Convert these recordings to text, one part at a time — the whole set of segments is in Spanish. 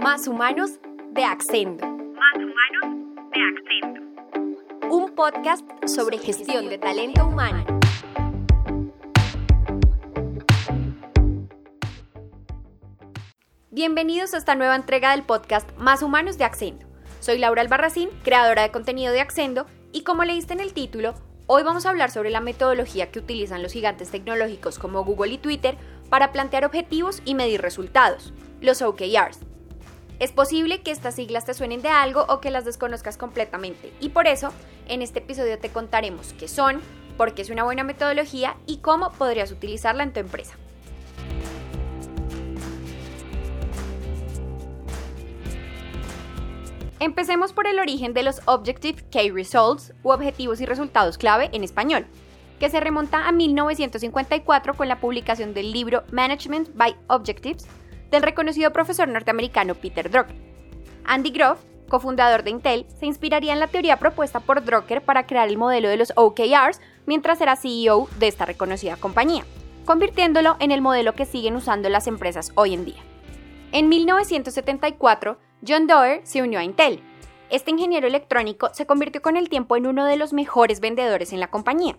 Más Humanos de Accendo. Más Humanos de Accendo. Un podcast sobre gestión de talento humano. Bienvenidos a esta nueva entrega del podcast Más Humanos de Accendo. Soy Laura Albarracín, creadora de contenido de Accendo, y como leíste en el título, hoy vamos a hablar sobre la metodología que utilizan los gigantes tecnológicos como Google y Twitter para plantear objetivos y medir resultados, los OKRs. Es posible que estas siglas te suenen de algo o que las desconozcas completamente, y por eso, en este episodio te contaremos qué son, por qué es una buena metodología y cómo podrías utilizarla en tu empresa. Empecemos por el origen de los Objective Key Results u objetivos y resultados clave en español, que se remonta a 1954 con la publicación del libro Management by Objectives del reconocido profesor norteamericano Peter Drucker. Andy Grove, cofundador de Intel, se inspiraría en la teoría propuesta por Drucker para crear el modelo de los OKRs mientras era CEO de esta reconocida compañía, convirtiéndolo en el modelo que siguen usando las empresas hoy en día. En 1974, John Doerr se unió a Intel. Este ingeniero electrónico se convirtió con el tiempo en uno de los mejores vendedores en la compañía.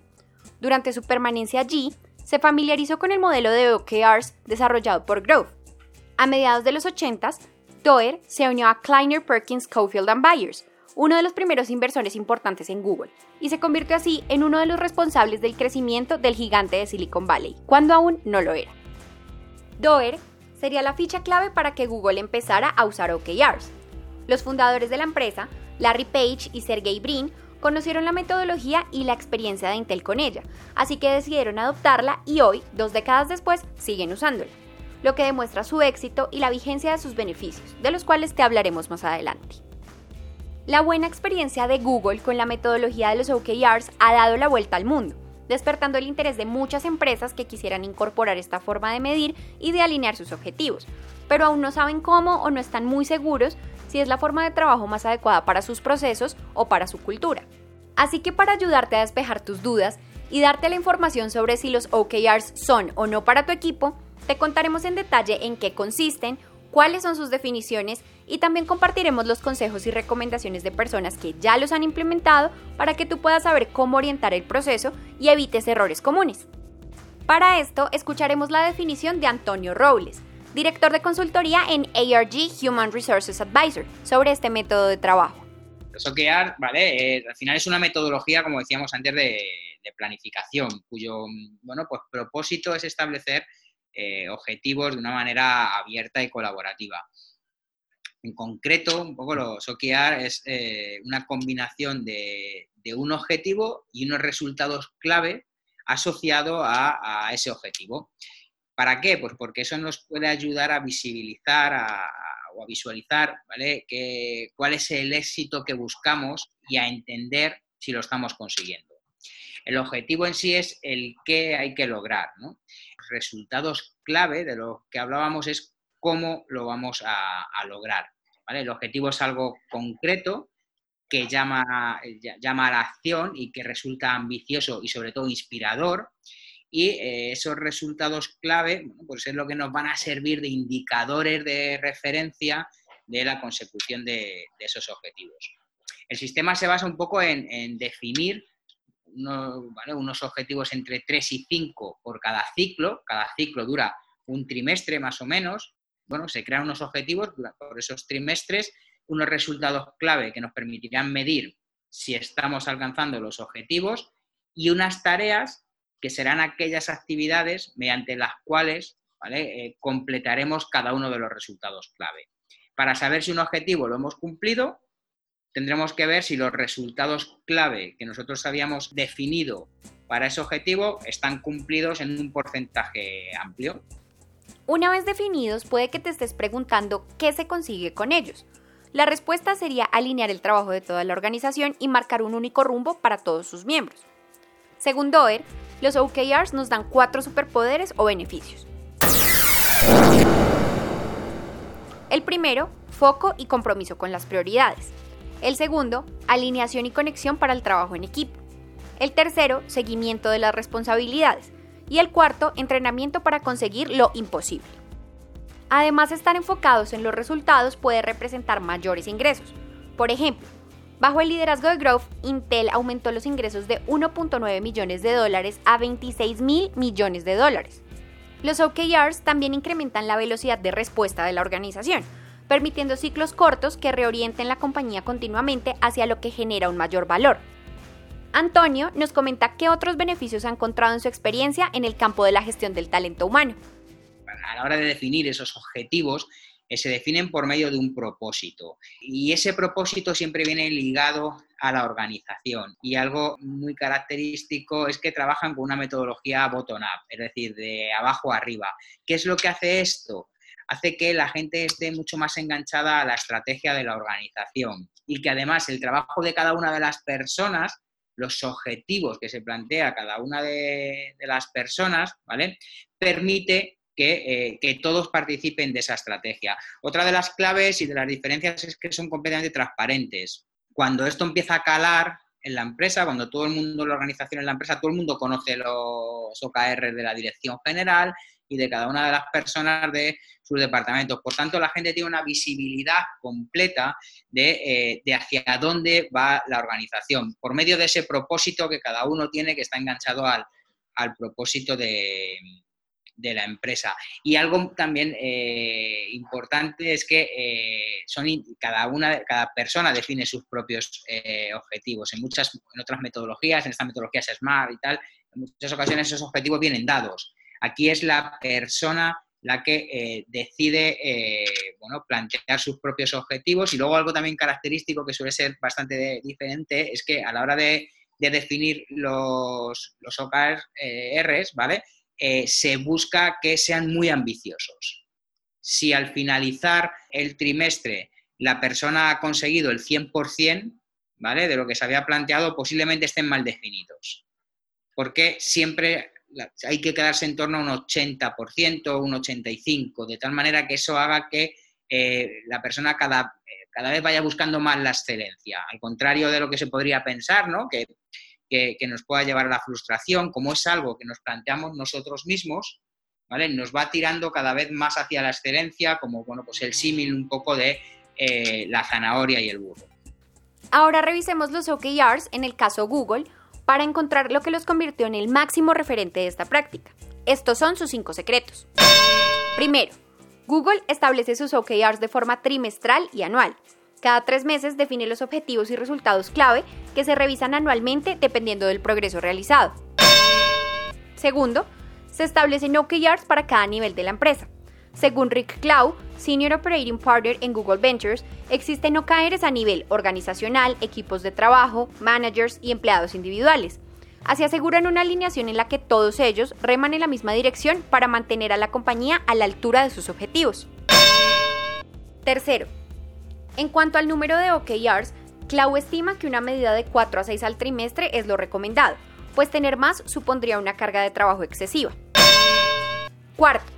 Durante su permanencia allí, se familiarizó con el modelo de OKRs desarrollado por Grove. A mediados de los 80, Doerr se unió a Kleiner Perkins Cofield Byers, uno de los primeros inversores importantes en Google, y se convirtió así en uno de los responsables del crecimiento del gigante de Silicon Valley, cuando aún no lo era. Doerr sería la ficha clave para que Google empezara a usar OKRs. Los fundadores de la empresa, Larry Page y Sergey Brin, conocieron la metodología y la experiencia de Intel con ella, así que decidieron adoptarla y hoy, dos décadas después, siguen usándola, lo que demuestra su éxito y la vigencia de sus beneficios, de los cuales te hablaremos más adelante. La buena experiencia de Google con la metodología de los OKRs ha dado la vuelta al mundo despertando el interés de muchas empresas que quisieran incorporar esta forma de medir y de alinear sus objetivos, pero aún no saben cómo o no están muy seguros si es la forma de trabajo más adecuada para sus procesos o para su cultura. Así que para ayudarte a despejar tus dudas y darte la información sobre si los OKRs son o no para tu equipo, te contaremos en detalle en qué consisten, cuáles son sus definiciones y también compartiremos los consejos y recomendaciones de personas que ya los han implementado para que tú puedas saber cómo orientar el proceso y evites errores comunes. Para esto, escucharemos la definición de Antonio Robles, director de consultoría en ARG Human Resources Advisor, sobre este método de trabajo. OKR, ¿vale? Eh, al final es una metodología, como decíamos antes, de, de planificación, cuyo bueno, pues propósito es establecer eh, objetivos de una manera abierta y colaborativa. En concreto, un poco los OKR es eh, una combinación de, un objetivo y unos resultados clave asociados a, ese objetivo. ¿Para qué? Pues porque eso nos puede ayudar a visibilizar o a visualizar ¿vale? cuál es el éxito que buscamos y a entender si lo estamos consiguiendo. El objetivo en sí es el que hay que lograr. ¿no? Resultados clave de lo que hablábamos es cómo lo vamos a, lograr. El objetivo es algo concreto que llama, llama a la acción y que resulta ambicioso y sobre todo inspirador. Y eh, esos resultados clave pues es lo que nos van a servir de indicadores de referencia de la consecución de, esos objetivos. El sistema se basa un poco en definir unos, objetivos entre 3 y 5 por cada ciclo, cada ciclo dura un trimestre más o menos, bueno, se crean unos objetivos por esos trimestres, unos resultados clave que nos permitirán medir si estamos alcanzando los objetivos y unas tareas que serán aquellas actividades mediante las cuales eh, completaremos cada uno de los resultados clave. Para saber si un objetivo lo hemos cumplido, tendremos que ver si los resultados clave que nosotros habíamos definido para ese objetivo están cumplidos en un porcentaje amplio. Una vez definidos, puede que te estés preguntando qué se consigue con ellos. La respuesta sería alinear el trabajo de toda la organización y marcar un único rumbo para todos sus miembros. Según Doer, los OKRs nos dan cuatro superpoderes o beneficios. El primero, foco y compromiso con las prioridades. El segundo, alineación y conexión para el trabajo en equipo. El tercero, seguimiento de las responsabilidades. Y el cuarto, entrenamiento para conseguir lo imposible. Además, estar enfocados en los resultados puede representar mayores ingresos. Por ejemplo, bajo el liderazgo de Growth, Intel aumentó los ingresos de 1.9 millones de dólares a 26 mil millones de dólares. Los OKRs también incrementan la velocidad de respuesta de la organización, permitiendo ciclos cortos que reorienten la compañía continuamente hacia lo que genera un mayor valor. Antonio nos comenta qué otros beneficios ha encontrado en su experiencia en el campo de la gestión del talento humano. A la hora de definir esos objetivos, eh, se definen por medio de un propósito. Y ese propósito siempre viene ligado a la organización. Y algo muy característico es que trabajan con una metodología bottom-up, es decir, de abajo arriba. ¿Qué es lo que hace esto? Hace que la gente esté mucho más enganchada a la estrategia de la organización y que además el trabajo de cada una de las personas, los objetivos que se plantea cada una de, las personas, ¿vale? Permite que, eh, que, todos participen de esa estrategia. Otra de las claves y de las diferencias es que son completamente transparentes. Cuando esto empieza a calar en la empresa, cuando todo el mundo, la organización en la empresa, todo el mundo conoce los OKR de la dirección general y de cada una de las personas de sus departamentos. Por tanto, la gente tiene una visibilidad completa de, eh, hacia dónde va la organización, por medio de ese propósito que cada uno tiene que está enganchado al, propósito de, la empresa. Y algo también eh, importante es que eh, son cada una, cada persona define sus propios objetivos. En muchas, en otras metodologías, en estas metodologías SMART y tal, en muchas ocasiones esos objetivos vienen dados. Aquí es la persona la que eh, decide eh, bueno, plantear sus propios objetivos y luego algo también característico que suele ser bastante diferente es que a la hora de, definir los, los eh, ¿vale? se busca que sean muy ambiciosos. Si al finalizar el trimestre la persona ha conseguido el 100%, ¿vale? De lo que se había planteado, posiblemente estén mal definidos. Porque siempre hay que quedarse en torno a un 80%, un 85%, de tal manera que eso haga que eh, la persona cada, eh, cada, vez vaya buscando más la excelencia, al contrario de lo que se podría pensar, ¿no? que, que, nos pueda llevar a la frustración, como es algo que nos planteamos nosotros mismos, ¿vale? nos va tirando cada vez más hacia la excelencia, como bueno, pues el símil un poco de eh, la zanahoria y el burro. Ahora revisemos los OKRs en el caso Google para encontrar lo que los convirtió en el máximo referente de esta práctica. Estos son sus cinco secretos. Primero, Google establece sus OKRs de forma trimestral y anual. Cada tres meses define los objetivos y resultados clave que se revisan anualmente dependiendo del progreso realizado. Segundo, se establecen OKRs para cada nivel de la empresa. Según Rick Clow, Senior Operating Partner en Google Ventures, existen OKRs a nivel organizacional, equipos de trabajo, managers y empleados individuales. Así aseguran una alineación en la que todos ellos reman en la misma dirección para mantener a la compañía a la altura de sus objetivos. Tercero, en cuanto al número de OKRs, Clow estima que una medida de 4 a 6 al trimestre es lo recomendado, pues tener más supondría una carga de trabajo excesiva. Cuarto,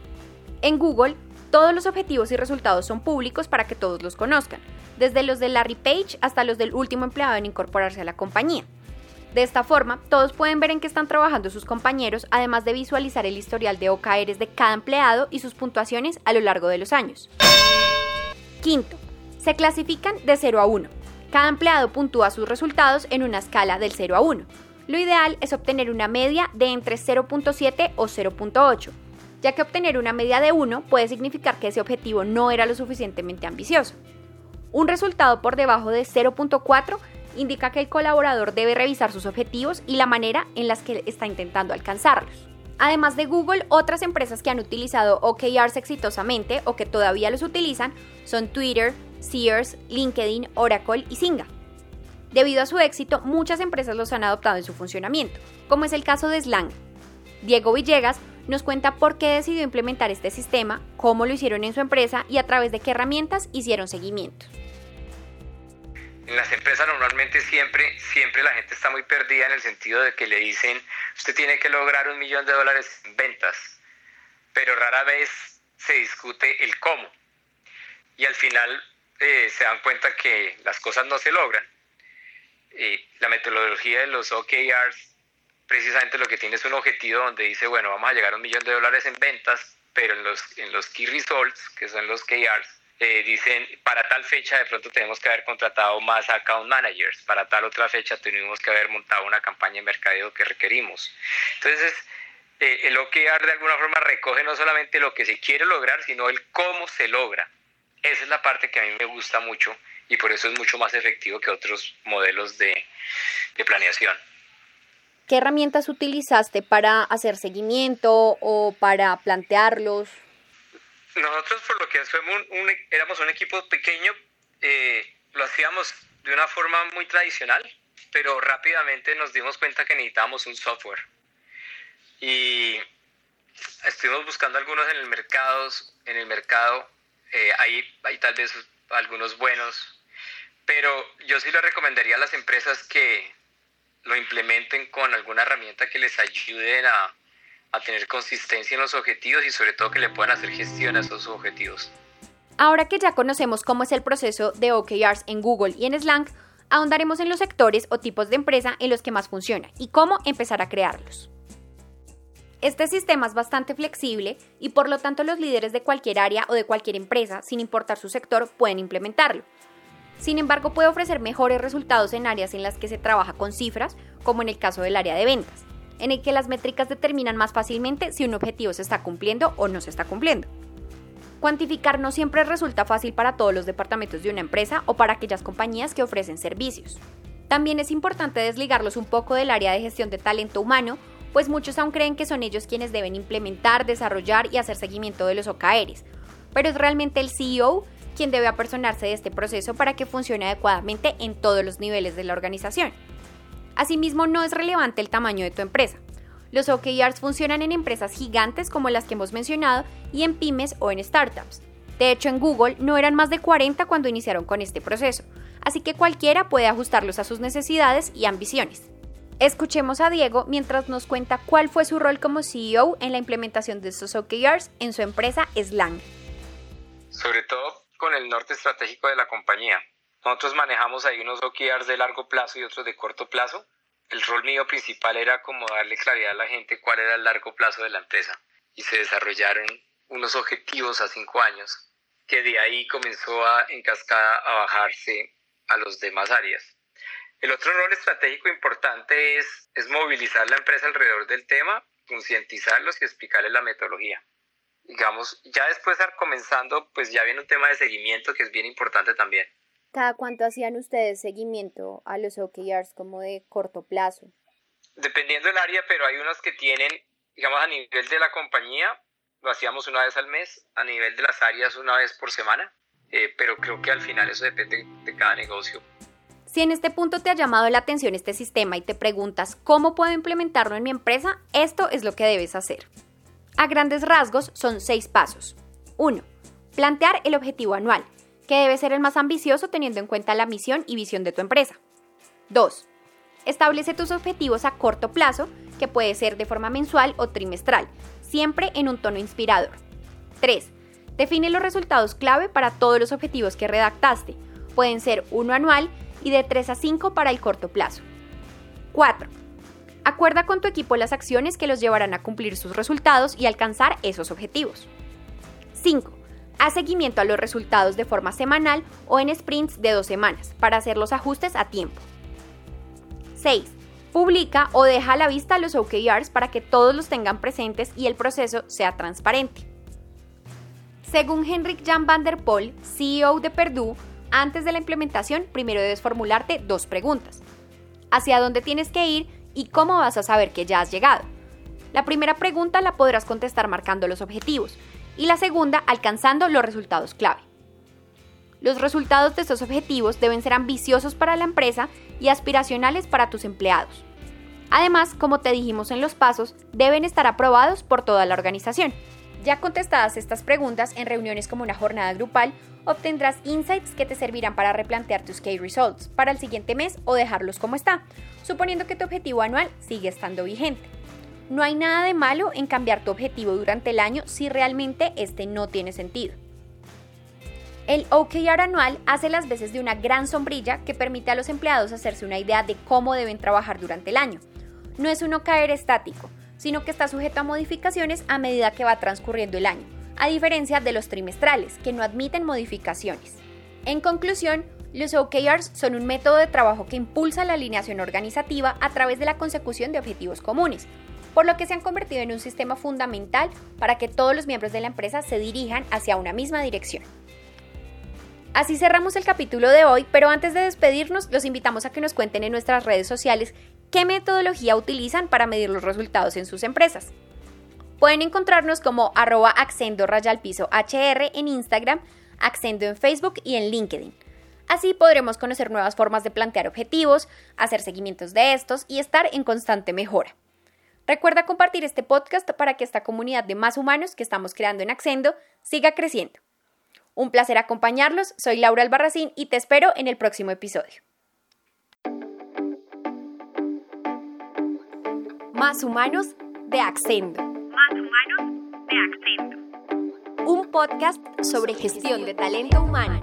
en Google, todos los objetivos y resultados son públicos para que todos los conozcan, desde los de Larry Page hasta los del último empleado en incorporarse a la compañía. De esta forma, todos pueden ver en qué están trabajando sus compañeros, además de visualizar el historial de OKRs de cada empleado y sus puntuaciones a lo largo de los años. Quinto, se clasifican de 0 a 1. Cada empleado puntúa sus resultados en una escala del 0 a 1. Lo ideal es obtener una media de entre 0.7 o 0.8 ya que obtener una media de 1 puede significar que ese objetivo no era lo suficientemente ambicioso. Un resultado por debajo de 0.4 indica que el colaborador debe revisar sus objetivos y la manera en la que está intentando alcanzarlos. Además de Google, otras empresas que han utilizado OKRs exitosamente o que todavía los utilizan son Twitter, Sears, LinkedIn, Oracle y Singa. Debido a su éxito, muchas empresas los han adoptado en su funcionamiento, como es el caso de Slang. Diego Villegas nos cuenta por qué decidió implementar este sistema, cómo lo hicieron en su empresa y a través de qué herramientas hicieron seguimiento. En las empresas normalmente siempre, siempre la gente está muy perdida en el sentido de que le dicen, usted tiene que lograr un millón de dólares en ventas, pero rara vez se discute el cómo. Y al final eh, se dan cuenta que las cosas no se logran. Eh, la metodología de los OKRs precisamente lo que tiene es un objetivo donde dice, bueno, vamos a llegar a un millón de dólares en ventas, pero en los, en los Key Results, que son los KRs, eh, dicen para tal fecha de pronto tenemos que haber contratado más account managers, para tal otra fecha tenemos que haber montado una campaña de mercadeo que requerimos. Entonces, eh, el OKR de alguna forma recoge no solamente lo que se quiere lograr, sino el cómo se logra. Esa es la parte que a mí me gusta mucho y por eso es mucho más efectivo que otros modelos de, de planeación. ¿Qué herramientas utilizaste para hacer seguimiento o para plantearlos? Nosotros, por lo que éramos un equipo pequeño, eh, lo hacíamos de una forma muy tradicional, pero rápidamente nos dimos cuenta que necesitábamos un software. Y estuvimos buscando algunos en el mercado, en el mercado eh, hay, hay tal vez algunos buenos, pero yo sí le recomendaría a las empresas que lo implementen con alguna herramienta que les ayude a, a tener consistencia en los objetivos y sobre todo que le puedan hacer gestión a esos objetivos. Ahora que ya conocemos cómo es el proceso de OKRs en Google y en Slang, ahondaremos en los sectores o tipos de empresa en los que más funciona y cómo empezar a crearlos. Este sistema es bastante flexible y por lo tanto los líderes de cualquier área o de cualquier empresa, sin importar su sector, pueden implementarlo. Sin embargo, puede ofrecer mejores resultados en áreas en las que se trabaja con cifras, como en el caso del área de ventas en el que las métricas determinan más fácilmente si un objetivo se está cumpliendo o no se está cumpliendo. Cuantificar no siempre resulta fácil para todos los departamentos de una empresa o para aquellas compañías que ofrecen servicios. También es importante desligarlos un poco del área de gestión de talento humano, pues muchos aún creen que son ellos quienes deben implementar, desarrollar y hacer seguimiento de los OKRs, pero es realmente el CEO quien debe apersonarse de este proceso para que funcione adecuadamente en todos los niveles de la organización. Asimismo, no es relevante el tamaño de tu empresa. Los OKRs funcionan en empresas gigantes como las que hemos mencionado y en pymes o en startups. De hecho, en Google no eran más de 40 cuando iniciaron con este proceso, así que cualquiera puede ajustarlos a sus necesidades y ambiciones. Escuchemos a Diego mientras nos cuenta cuál fue su rol como CEO en la implementación de estos OKRs en su empresa Slang. Sobre todo con el norte estratégico de la compañía. Nosotros manejamos ahí unos OKRs de largo plazo y otros de corto plazo. El rol mío principal era como darle claridad a la gente cuál era el largo plazo de la empresa. Y se desarrollaron unos objetivos a cinco años, que de ahí comenzó a, en cascada a bajarse a los demás áreas. El otro rol estratégico importante es, es movilizar la empresa alrededor del tema, concientizarlos y explicarles la metodología. Digamos, ya después de estar comenzando, pues ya viene un tema de seguimiento que es bien importante también. ¿Cada cuánto hacían ustedes seguimiento a los OKRs como de corto plazo? Dependiendo del área, pero hay unos que tienen, digamos, a nivel de la compañía, lo hacíamos una vez al mes, a nivel de las áreas una vez por semana, eh, pero creo que al final eso depende de cada negocio. Si en este punto te ha llamado la atención este sistema y te preguntas cómo puedo implementarlo en mi empresa, esto es lo que debes hacer. A grandes rasgos son seis pasos. 1. Plantear el objetivo anual, que debe ser el más ambicioso teniendo en cuenta la misión y visión de tu empresa. 2. Establece tus objetivos a corto plazo, que puede ser de forma mensual o trimestral, siempre en un tono inspirador. 3. Define los resultados clave para todos los objetivos que redactaste. Pueden ser uno anual y de 3 a 5 para el corto plazo. 4. Acuerda con tu equipo las acciones que los llevarán a cumplir sus resultados y alcanzar esos objetivos. 5. Haz seguimiento a los resultados de forma semanal o en sprints de dos semanas para hacer los ajustes a tiempo. 6. Publica o deja a la vista los OKRs para que todos los tengan presentes y el proceso sea transparente. Según Henrik Jan van der Poel, CEO de Perdue, antes de la implementación primero debes formularte dos preguntas. ¿Hacia dónde tienes que ir y cómo vas a saber que ya has llegado? La primera pregunta la podrás contestar marcando los objetivos, y la segunda alcanzando los resultados clave. Los resultados de estos objetivos deben ser ambiciosos para la empresa y aspiracionales para tus empleados. Además, como te dijimos en los pasos, deben estar aprobados por toda la organización. Ya contestadas estas preguntas en reuniones como una jornada grupal, obtendrás insights que te servirán para replantear tus key results para el siguiente mes o dejarlos como está, suponiendo que tu objetivo anual sigue estando vigente. No hay nada de malo en cambiar tu objetivo durante el año si realmente este no tiene sentido. El OKR anual hace las veces de una gran sombrilla que permite a los empleados hacerse una idea de cómo deben trabajar durante el año. No es un OKR estático, sino que está sujeto a modificaciones a medida que va transcurriendo el año, a diferencia de los trimestrales, que no admiten modificaciones. En conclusión, los OKRs son un método de trabajo que impulsa la alineación organizativa a través de la consecución de objetivos comunes, por lo que se han convertido en un sistema fundamental para que todos los miembros de la empresa se dirijan hacia una misma dirección. Así cerramos el capítulo de hoy, pero antes de despedirnos, los invitamos a que nos cuenten en nuestras redes sociales qué metodología utilizan para medir los resultados en sus empresas. Pueden encontrarnos como arroba accendo piso HR en Instagram, Accendo en Facebook y en LinkedIn. Así podremos conocer nuevas formas de plantear objetivos, hacer seguimientos de estos y estar en constante mejora. Recuerda compartir este podcast para que esta comunidad de más humanos que estamos creando en Accendo siga creciendo. Un placer acompañarlos, soy Laura Albarracín y te espero en el próximo episodio. Más humanos de Accendo. Más humanos de Accento. Un podcast sobre gestión de talento humano.